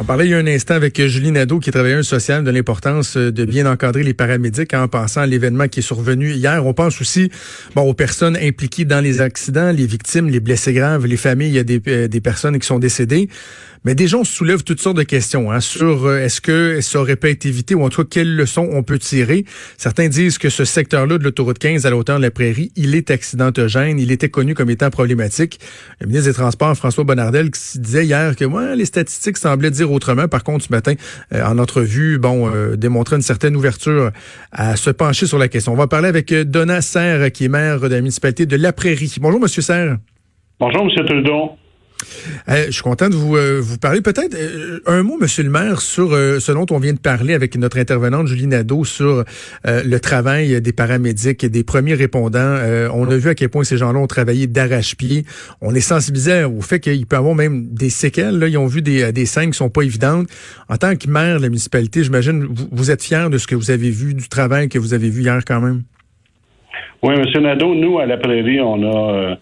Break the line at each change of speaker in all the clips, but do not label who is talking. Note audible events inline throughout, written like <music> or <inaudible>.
On parlait il y a un instant avec Julie Nadeau, qui est travailleuse sociale, de l'importance de bien encadrer les paramédics en pensant à l'événement qui est survenu hier. On pense aussi bon, aux personnes impliquées dans les accidents, les victimes, les blessés graves, les familles, il y a des, euh, personnes qui sont décédées. Mais des gens soulèvent toutes sortes de questions hein, sur euh, est-ce que ça aurait pu être évité ou en tout cas quelles leçons on peut tirer? Certains disent que ce secteur-là de l'autoroute 15 à la de la prairie, il est accidentogène, il était connu comme étant problématique. Le ministre des Transports, François Bonnardel, qui disait hier que ouais, les statistiques semblaient dire autrement. Par contre, ce matin, euh, en entrevue, bon, euh, démontrait une certaine ouverture à se pencher sur la question. On va parler avec Donna Serre, qui est maire de la municipalité de La Prairie. Bonjour, Monsieur Serre.
Bonjour, Monsieur Trudeau.
Euh, je suis content de vous, euh, vous parler. Peut-être euh, un mot, Monsieur le maire, sur ce dont on vient de parler avec notre intervenante Julie Nadeau sur le travail des paramédics et des premiers répondants. on a vu à quel point ces gens-là ont travaillé d'arrache-pied. On est sensibilisé au fait qu'il peut y avoir même des séquelles. Là. Ils ont vu des, des scènes qui sont pas évidentes. En tant que maire de la municipalité, j'imagine, vous, vous êtes fier de ce que vous avez vu, du travail que vous avez vu hier quand même?
Oui, Monsieur Nadeau, nous, à la Prairie, on a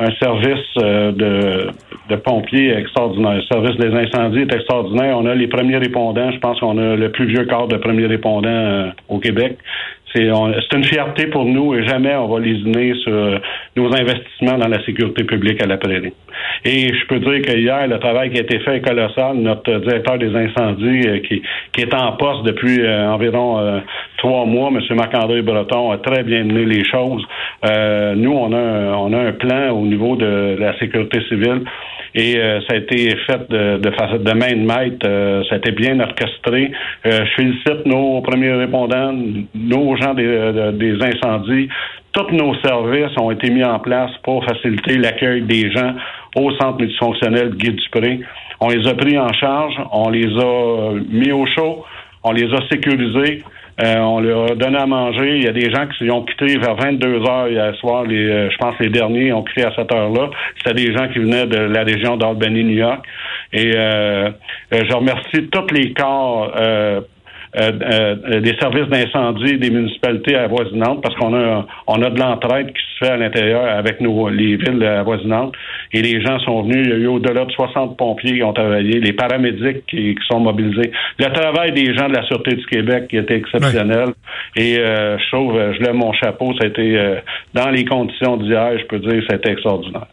un service euh, de, de, pompiers extraordinaire. Le service des incendies est extraordinaire. On a les premiers répondants. Je pense qu'on a le plus vieux corps de premiers répondants euh, au Québec. C'est une fierté pour nous et jamais on va lésiner sur nos investissements dans la sécurité publique à la prairie. Et je peux dire que hier, le travail qui a été fait est colossal. Notre directeur des incendies, euh, qui, qui est en poste depuis environ trois mois, M. Marc-André Breton, a très bien mené les choses. nous, on a, un, on a un plan au niveau de la sécurité civile. Et euh, ça a été fait de, de, de main de maître. Euh, ça a été bien orchestré. Euh, je félicite nos premiers répondants, nos des, des incendies. Tous nos services ont été mis en place pour faciliter l'accueil des gens au centre multifonctionnel Guy Dupré. On les a pris en charge, on les a mis au chaud, on les a sécurisés. Euh, on leur a donné à manger. Il y a des gens qui ont quitté vers 22 heures hier soir. Les, euh, je pense les derniers ont quitté à cette heure-là. C'était des gens qui venaient de la région d'Albany, New York. Et euh, je remercie tous les corps euh, euh, des services d'incendie des municipalités avoisinantes parce qu'on a on a de l'entraide qui se fait à l'intérieur avec nos les villes avoisinantes et les gens sont venus. Il y a eu au-delà de 60 pompiers qui ont travaillé, les paramédics qui, sont mobilisés. Le travail des gens de la Sûreté du Québec qui était exceptionnel. Et euh, je trouve, je lève mon chapeau, ça a été dans les conditions d'hier, je peux dire, c'était extraordinaire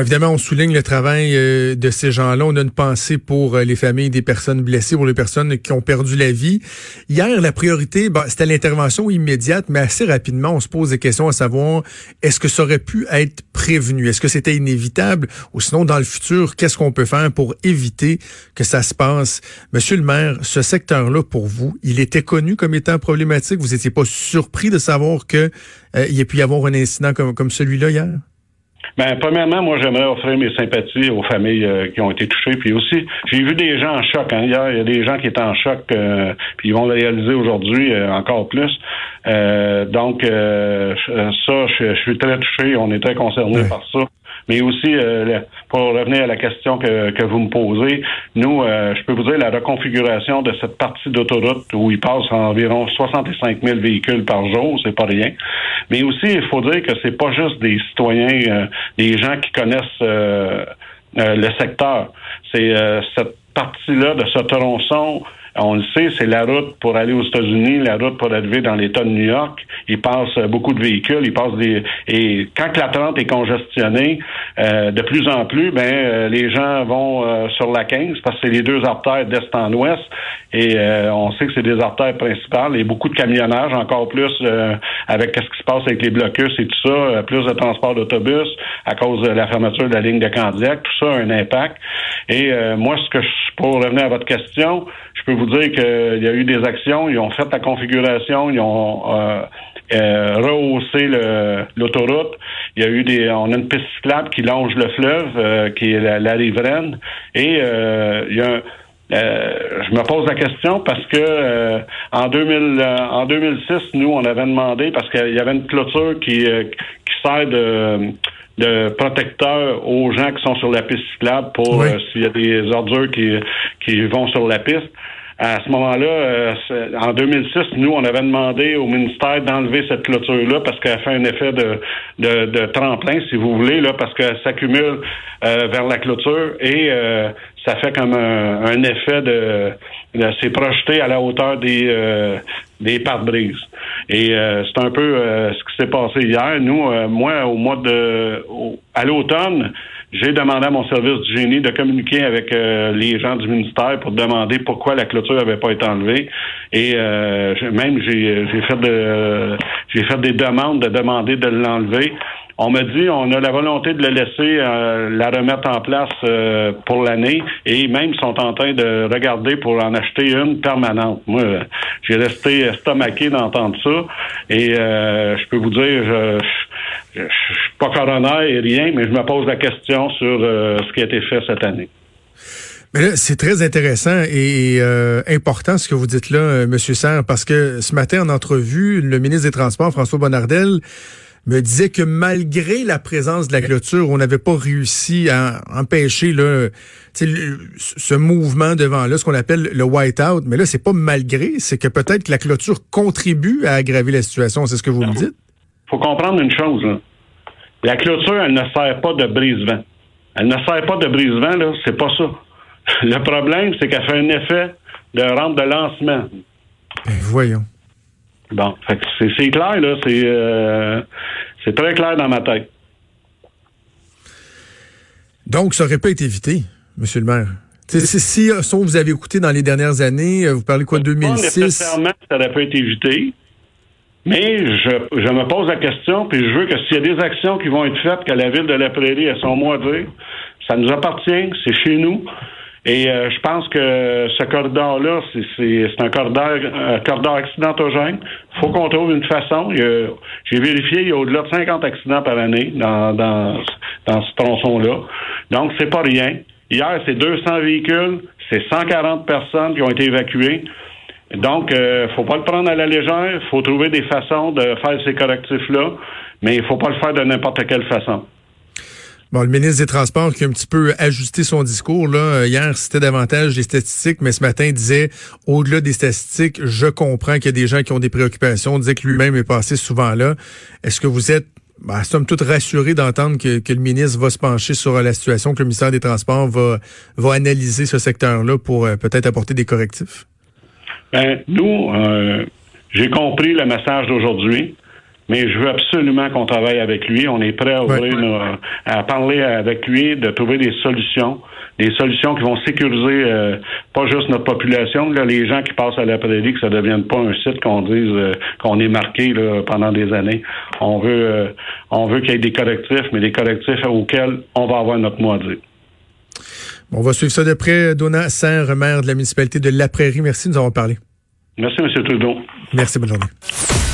évidemment, on souligne le travail euh, de ces gens-là. On a une pensée pour euh, les familles des personnes blessées, pour les personnes qui ont perdu la vie. Hier, la priorité, bah, c'était l'intervention immédiate, mais assez rapidement, on se pose des questions à savoir est-ce que ça aurait pu être prévenu? Est-ce que c'était inévitable? Ou sinon, dans le futur, qu'est-ce qu'on peut faire pour éviter que ça se passe? Monsieur le maire, ce secteur-là, pour vous, il était connu comme étant problématique. Vous n'étiez pas surpris de savoir que euh, y a pu y avoir un incident comme, comme celui-là hier?
Ben, premièrement, moi, j'aimerais offrir mes sympathies aux familles euh, qui ont été touchées. Puis aussi, j'ai vu des gens en choc. Hein. Hier, il y a des gens qui étaient en choc, euh, puis ils vont le réaliser aujourd'hui euh, encore plus. donc, ça, je, suis très touché. On est très concernés par ça. Mais aussi, euh, pour revenir à la question que, que vous me posez, nous, euh, je peux vous dire la reconfiguration de cette partie d'autoroute où il passe environ 65 000 véhicules par jour, c'est pas rien. Mais aussi, il faut dire que c'est pas juste des citoyens, euh, des gens qui connaissent le secteur. C'est cette partie-là de ce tronçon on le sait, c'est la route pour aller aux États-Unis, la route pour arriver dans l'État de New York. Il passe beaucoup de véhicules, il passe des et quand la 30 est congestionnée, euh, de plus en plus, ben euh, les gens vont euh, sur la 15 parce que c'est les deux artères d'est en ouest et on sait que c'est des artères principales et beaucoup de camionnage, encore plus avec ce qui se passe avec les blocus et tout ça, plus de transport d'autobus à cause de la fermeture de la ligne de Candiac, tout ça a un impact. Et moi, ce que je, pour revenir à votre question, je peux vous dire qu'il y a eu des actions, ils ont fait la configuration, ils ont euh, euh, rehaussé l'autoroute. Il y a eu des, on a une piste cyclable qui longe le fleuve, euh, qui est la, la riveraine, et il y a je me pose la question parce que en 2000, en 2006, nous, on avait demandé parce qu'il y avait une clôture qui, qui sert de de protecteur aux gens qui sont sur la piste cyclable pour euh, s'il y a des ordures qui, qui vont sur la piste. À ce moment-là, euh, en 2006, nous, on avait demandé au ministère d'enlever cette clôture-là parce qu'elle fait un effet de, de, de, tremplin, si vous voulez, là, parce qu'elle s'accumule euh, vers la clôture et ça fait comme un, effet de, c'est projeté à la hauteur des euh, des pare-brises. Et euh, c'est un peu euh, ce qui s'est passé hier. Nous, moi, au mois de à l'automne, j'ai demandé à mon service du génie de communiquer avec les gens du ministère pour demander pourquoi la clôture n'avait pas été enlevée. Et même j'ai fait de j'ai fait des demandes de demander de l'enlever. On m'a dit on a la volonté de le laisser euh, la remettre en place euh, pour l'année et même sont en train de regarder pour en acheter une permanente. Moi, j'ai resté estomaqué d'entendre ça et euh, je peux vous dire, je, je, suis pas coroner et rien, mais je me pose la question sur ce qui a été fait cette année.
Mais c'est très intéressant et important ce que vous dites là, Monsieur Serre, parce que ce matin en entrevue, le ministre des Transports, François Bonnardel, me disait que malgré la présence de la clôture, on n'avait pas réussi à empêcher là, ce mouvement devant là, ce qu'on appelle le white-out. Mais là, c'est pas malgré, c'est que peut-être que la clôture contribue à aggraver la situation. C'est ce que vous me dites?
Faut comprendre une chose. La clôture, elle ne sert pas de brise-vent. Elle ne sert pas de brise-vent, là. C'est pas ça. <laughs> Le problème, c'est qu'elle fait un effet de rampe de lancement.
Ben, voyons.
Bon, c'est clair, là. Euh, c'est très clair dans ma tête.
Donc, ça aurait pas été évité, Monsieur le maire. si, si vous avez écouté dans les dernières années, euh, vous parlez quoi, de 2006? Pas
nécessairement, ça aurait pas été évité. Mais je, je me pose la question, puis je veux que s'il y a des actions qui vont être faites, que la ville de la Prairie ait son mot à dire, ça nous appartient, c'est chez nous. Et euh, je pense que ce corridor-là, c'est un corridor, un corridor accidentogène. Il faut qu'on trouve une façon. J'ai vérifié, il y a au-delà de 50 accidents par année dans, dans, dans ce tronçon-là. Donc, c'est pas rien. Hier, c'est 200 véhicules, c'est 140 personnes qui ont été évacuées. Donc, euh, faut pas le prendre à la légère. Faut trouver des façons de faire ces correctifs-là, mais il faut pas le faire de n'importe quelle façon.
Bon, le ministre des Transports qui a un petit peu ajusté son discours là euh, hier, c'était davantage des statistiques, mais ce matin il disait au-delà des statistiques, je comprends qu'il y a des gens qui ont des préoccupations. Il disait que lui-même est passé souvent là. Est-ce que vous êtes bah, somme toute rassuré d'entendre que, le ministre va se pencher sur la situation, que le ministère des Transports va, va analyser ce secteur-là pour euh, peut-être apporter des correctifs?
Ben, nous, euh, j'ai compris le message d'aujourd'hui mais je veux absolument qu'on travaille avec lui. On est prêt à ouvrir à parler avec lui, de trouver des solutions, des solutions qui vont sécuriser euh, pas juste notre population, là, les gens qui passent à la prairie, que ça ne devienne pas un site qu'on dise euh, qu'on est marqué là, pendant des années. On veut euh, on veut qu'il y ait des correctifs, mais des correctifs auxquels on va avoir notre mot à dire.
On va suivre ça de près. Donna Saint, maire de la municipalité de La Prairie. Merci, nous avons parlé.
Merci, M. Trudeau.
Merci, bonne journée.